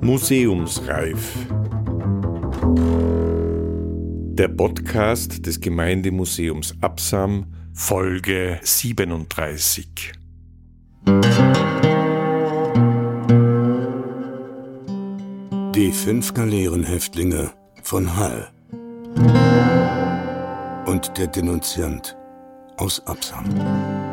Museumsreif. Der Podcast des Gemeindemuseums Absam, Folge 37. Die fünf Galeerenhäftlinge von Hall und der Denunziant aus Absam.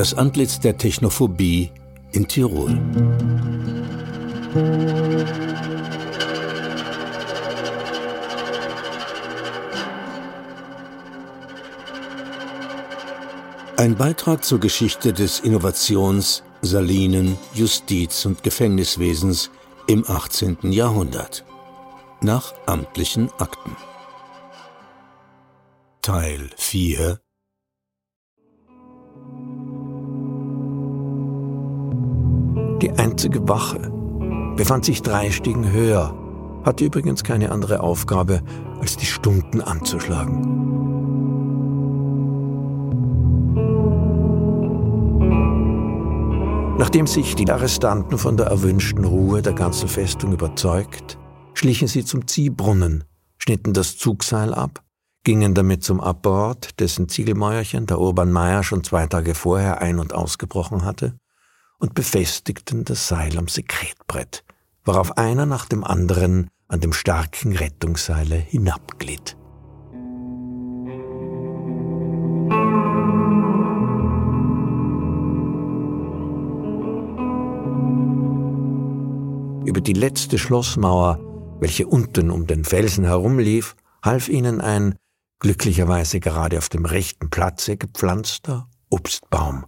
Das Antlitz der Technophobie in Tirol. Ein Beitrag zur Geschichte des Innovations-, Salinen-, Justiz- und Gefängniswesens im 18. Jahrhundert. Nach amtlichen Akten. Teil 4 Die einzige Wache befand sich drei Stiegen höher, hatte übrigens keine andere Aufgabe, als die Stunden anzuschlagen. Nachdem sich die Arrestanten von der erwünschten Ruhe der ganzen Festung überzeugt, schlichen sie zum Ziehbrunnen, schnitten das Zugseil ab, gingen damit zum Abbord, dessen Ziegelmäuerchen der Urban Meier schon zwei Tage vorher ein- und ausgebrochen hatte, und befestigten das Seil am Sekretbrett, worauf einer nach dem anderen an dem starken Rettungsseile hinabglitt. Über die letzte Schlossmauer, welche unten um den Felsen herumlief, half ihnen ein, glücklicherweise gerade auf dem rechten Platze gepflanzter Obstbaum.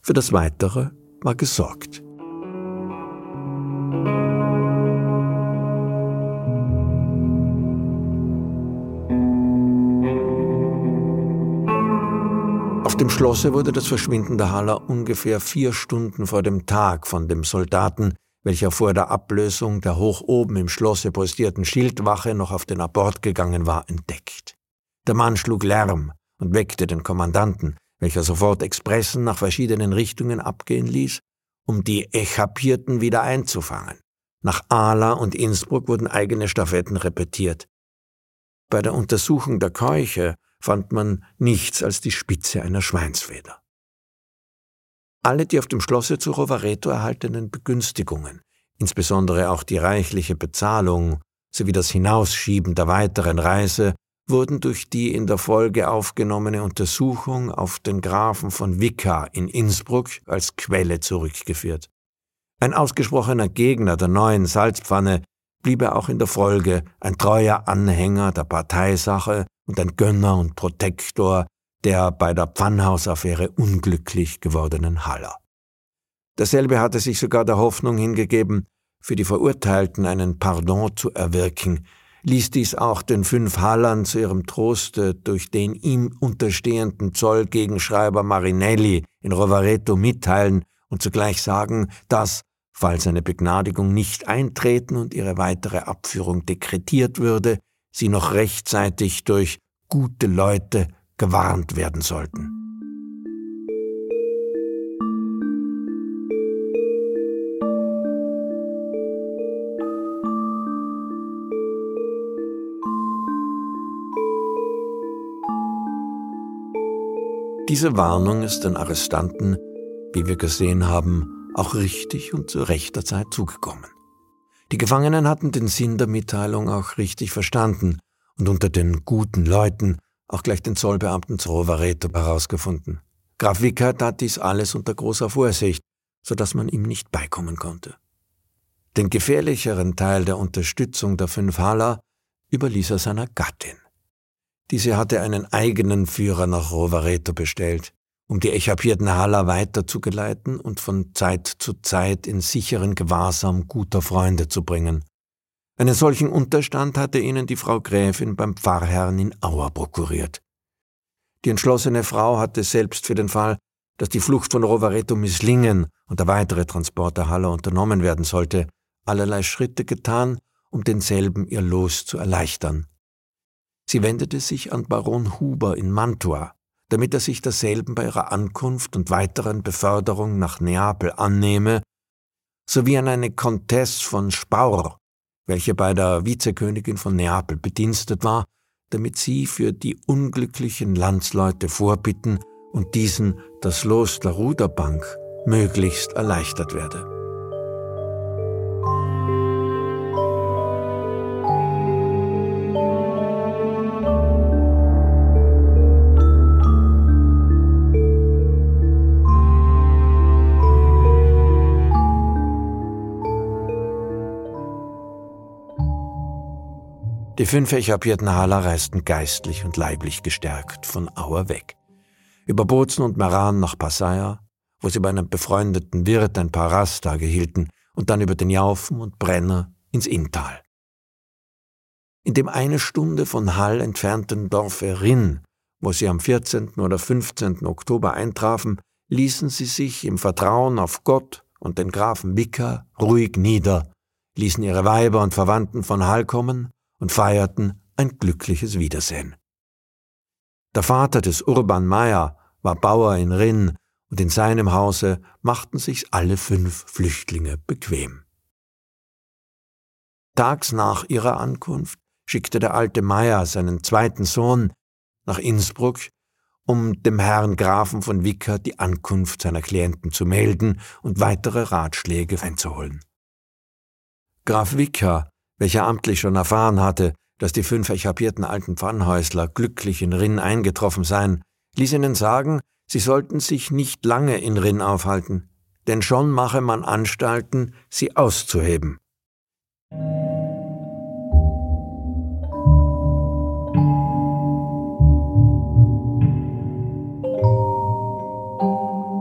Für das Weitere war gesorgt. Auf dem Schlosse wurde das Verschwinden der Haller ungefähr vier Stunden vor dem Tag von dem Soldaten welcher vor der Ablösung der hoch oben im Schlosse postierten Schildwache noch auf den Abort gegangen war, entdeckt. Der Mann schlug Lärm und weckte den Kommandanten, welcher sofort Expressen nach verschiedenen Richtungen abgehen ließ, um die Echapierten wieder einzufangen. Nach Ala und Innsbruck wurden eigene Stafetten repetiert. Bei der Untersuchung der Keuche fand man nichts als die Spitze einer Schweinsfeder. Alle die auf dem Schlosse zu Rovareto erhaltenen Begünstigungen, insbesondere auch die reichliche Bezahlung sowie das Hinausschieben der weiteren Reise, wurden durch die in der Folge aufgenommene Untersuchung auf den Grafen von Wicker in Innsbruck als Quelle zurückgeführt. Ein ausgesprochener Gegner der neuen Salzpfanne blieb er auch in der Folge ein treuer Anhänger der Parteisache und ein Gönner und Protektor der bei der Pfannhausaffäre unglücklich gewordenen Haller. Derselbe hatte sich sogar der Hoffnung hingegeben, für die Verurteilten einen Pardon zu erwirken, ließ dies auch den fünf Hallern zu ihrem Troste durch den ihm unterstehenden Zollgegenschreiber Marinelli in Rovareto mitteilen und zugleich sagen, dass, falls eine Begnadigung nicht eintreten und ihre weitere Abführung dekretiert würde, sie noch rechtzeitig durch gute Leute gewarnt werden sollten. Diese Warnung ist den Arrestanten, wie wir gesehen haben, auch richtig und zu rechter Zeit zugekommen. Die Gefangenen hatten den Sinn der Mitteilung auch richtig verstanden und unter den guten Leuten auch gleich den Zollbeamten zu Rovareto herausgefunden. Graf Wicker tat dies alles unter großer Vorsicht, so dass man ihm nicht beikommen konnte. Den gefährlicheren Teil der Unterstützung der fünf Haller überließ er seiner Gattin. Diese hatte einen eigenen Führer nach Rovareto bestellt, um die echapierten Haller weiterzugeleiten und von Zeit zu Zeit in sicheren Gewahrsam guter Freunde zu bringen. Einen solchen Unterstand hatte ihnen die Frau Gräfin beim Pfarrherrn in Auer prokuriert. Die entschlossene Frau hatte selbst für den Fall, dass die Flucht von Rovareto misslingen und der weitere Transport der Haller unternommen werden sollte, allerlei Schritte getan, um denselben ihr Los zu erleichtern. Sie wendete sich an Baron Huber in Mantua, damit er sich derselben bei ihrer Ankunft und weiteren Beförderung nach Neapel annehme, sowie an eine Comtesse von Spaur, welche bei der Vizekönigin von Neapel bedienstet war, damit sie für die unglücklichen Landsleute vorbitten und diesen das Los der Ruderbank möglichst erleichtert werde. Die fünf echapierten Haller reisten geistlich und leiblich gestärkt von Auer weg. Über Bozen und Meran nach Passaya, wo sie bei einem befreundeten Wirt ein paar Rasttage hielten und dann über den Jaufen und Brenner ins Inntal. In dem eine Stunde von Hall entfernten Dorfe Rinn, wo sie am 14. oder 15. Oktober eintrafen, ließen sie sich im Vertrauen auf Gott und den Grafen Wicker ruhig nieder, ließen ihre Weiber und Verwandten von Hall kommen und feierten ein glückliches Wiedersehen. Der Vater des Urban Meyer war Bauer in Rinn und in seinem Hause machten sich alle fünf Flüchtlinge bequem. Tags nach ihrer Ankunft schickte der alte Meyer seinen zweiten Sohn nach Innsbruck, um dem Herrn Grafen von Wicker die Ankunft seiner Klienten zu melden und weitere Ratschläge einzuholen. Graf Wicker welcher amtlich schon erfahren hatte, dass die fünf echapierten alten Pfannhäusler glücklich in Rinn eingetroffen seien, ließ ihnen sagen, sie sollten sich nicht lange in Rinn aufhalten, denn schon mache man Anstalten, sie auszuheben.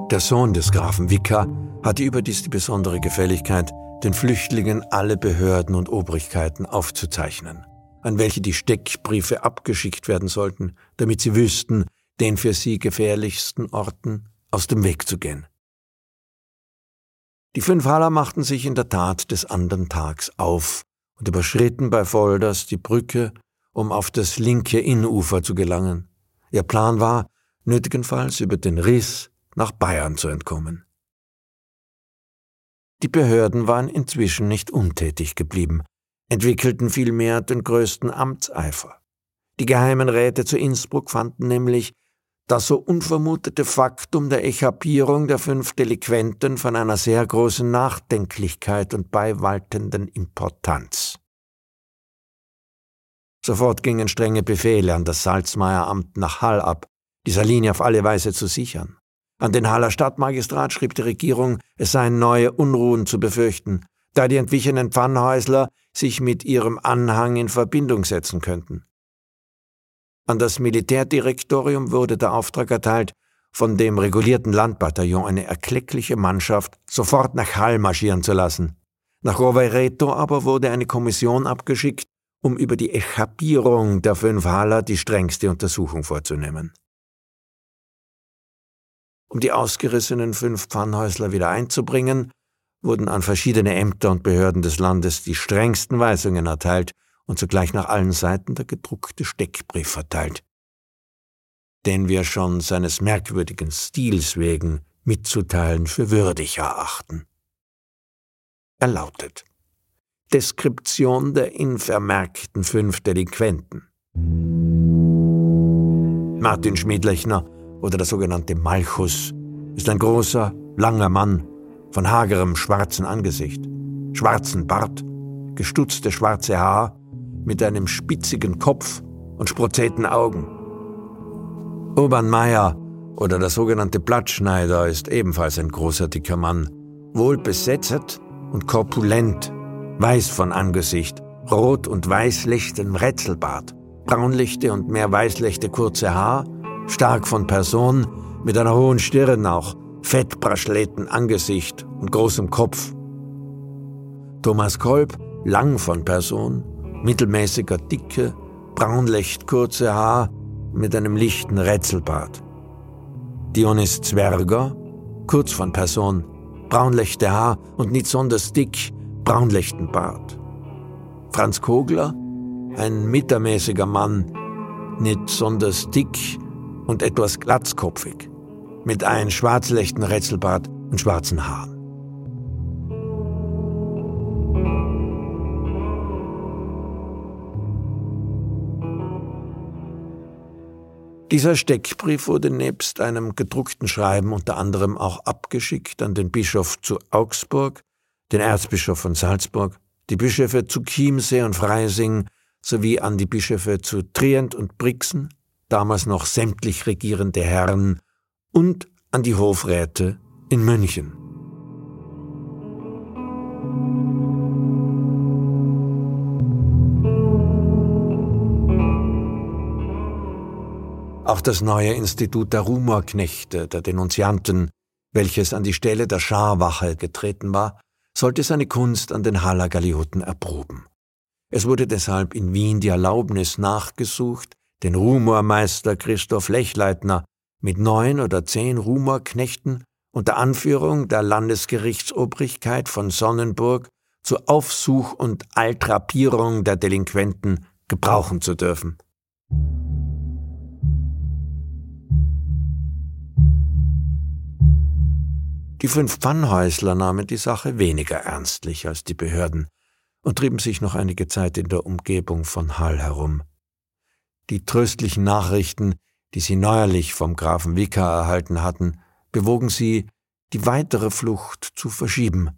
Der Sohn des Grafen Wicker hatte überdies die besondere Gefälligkeit, den Flüchtlingen alle Behörden und Obrigkeiten aufzuzeichnen, an welche die Steckbriefe abgeschickt werden sollten, damit sie wüssten, den für sie gefährlichsten Orten aus dem Weg zu gehen. Die fünf Haller machten sich in der Tat des andern Tags auf und überschritten bei Volders die Brücke, um auf das linke Innufer zu gelangen. Ihr Plan war, nötigenfalls über den Riss nach Bayern zu entkommen. Die Behörden waren inzwischen nicht untätig geblieben, entwickelten vielmehr den größten Amtseifer. Die geheimen Räte zu Innsbruck fanden nämlich das so unvermutete Faktum der Echapierung der fünf Delinquenten von einer sehr großen Nachdenklichkeit und beiwaltenden Importanz. Sofort gingen strenge Befehle an das Salzmeieramt nach Hall ab, dieser Linie auf alle Weise zu sichern. An den Haller Stadtmagistrat schrieb die Regierung, es seien neue Unruhen zu befürchten, da die entwichenen Pfannhäusler sich mit ihrem Anhang in Verbindung setzen könnten. An das Militärdirektorium wurde der Auftrag erteilt, von dem regulierten Landbataillon eine erkleckliche Mannschaft sofort nach Hall marschieren zu lassen. Nach Rovereto aber wurde eine Kommission abgeschickt, um über die Echapierung der fünf Haller die strengste Untersuchung vorzunehmen. Um die ausgerissenen fünf Pfannhäusler wieder einzubringen, wurden an verschiedene Ämter und Behörden des Landes die strengsten Weisungen erteilt und zugleich nach allen Seiten der gedruckte Steckbrief verteilt, den wir schon seines merkwürdigen Stils wegen mitzuteilen für würdig erachten. Er lautet Deskription der in vermerkten fünf Delinquenten. Martin Schmidlechner oder der sogenannte Malchus, ist ein großer, langer Mann von hagerem schwarzen Angesicht, schwarzen Bart, gestutzte schwarze Haar, mit einem spitzigen Kopf und sprotzeten Augen. Urban Meyer oder der sogenannte Blattschneider ist ebenfalls ein großer dicker Mann, wohl besetzt und korpulent, weiß von Angesicht, rot und weißlichtem Rätselbart, braunlichte und mehr weißlichte kurze Haar stark von Person, mit einer hohen Stirn auch, fettbraschletten Angesicht und großem Kopf. Thomas Kolb, lang von Person, mittelmäßiger Dicke, braunlecht kurze Haar mit einem lichten Rätselbart. Dionys Zwerger, kurz von Person, braunlechte Haar und nicht sonders dick, braunlechten Bart. Franz Kogler, ein mittermäßiger Mann, nicht sonders dick und etwas glatzkopfig, mit einem schwarzlechten Rätselbart und schwarzen Haaren. Dieser Steckbrief wurde nebst einem gedruckten Schreiben unter anderem auch abgeschickt an den Bischof zu Augsburg, den Erzbischof von Salzburg, die Bischöfe zu Chiemsee und Freising sowie an die Bischöfe zu Trient und Brixen, damals noch sämtlich regierende Herren, und an die Hofräte in München. Auch das neue Institut der Rumorknechte, der Denunzianten, welches an die Stelle der Scharwache getreten war, sollte seine Kunst an den Haller Galioten erproben. Es wurde deshalb in Wien die Erlaubnis nachgesucht, den Rumormeister Christoph Lechleitner mit neun oder zehn Rumorknechten unter Anführung der Landesgerichtsobrigkeit von Sonnenburg zur Aufsuch und Altrapierung der Delinquenten gebrauchen zu dürfen. Die fünf Pfannhäusler nahmen die Sache weniger ernstlich als die Behörden und trieben sich noch einige Zeit in der Umgebung von Hall herum. Die tröstlichen Nachrichten, die sie neuerlich vom Grafen Wicker erhalten hatten, bewogen sie, die weitere Flucht zu verschieben.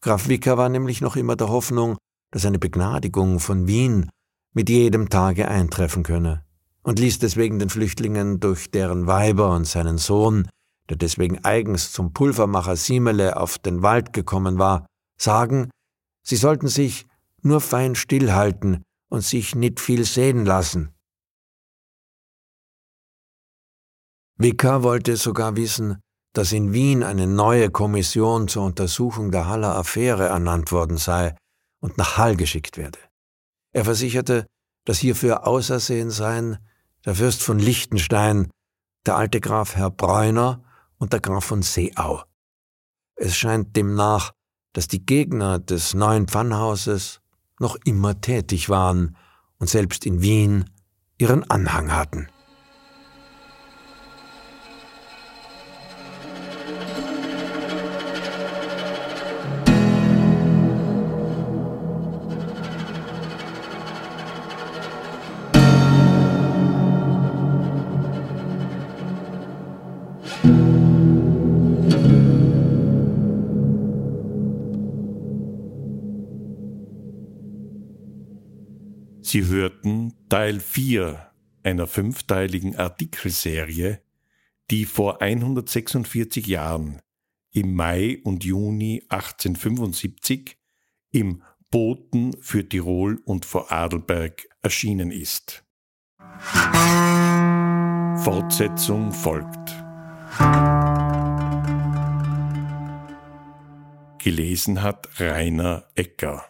Graf Wicker war nämlich noch immer der Hoffnung, dass eine Begnadigung von Wien mit jedem Tage eintreffen könne, und ließ deswegen den Flüchtlingen durch deren Weiber und seinen Sohn der deswegen eigens zum Pulvermacher Siemele auf den Wald gekommen war, sagen, sie sollten sich nur fein stillhalten und sich nicht viel sehen lassen. Wicker wollte sogar wissen, dass in Wien eine neue Kommission zur Untersuchung der Haller Affäre ernannt worden sei und nach Hall geschickt werde. Er versicherte, dass hierfür ausersehen seien der Fürst von Liechtenstein, der alte Graf Herr Bräuner und der Graf von Seeau. Es scheint demnach, dass die Gegner des neuen Pfannhauses noch immer tätig waren und selbst in Wien ihren Anhang hatten. Sie hörten Teil 4 einer fünfteiligen Artikelserie, die vor 146 Jahren im Mai und Juni 1875 im Boten für Tirol und Vorarlberg erschienen ist. Fortsetzung folgt. Gelesen hat Rainer Ecker.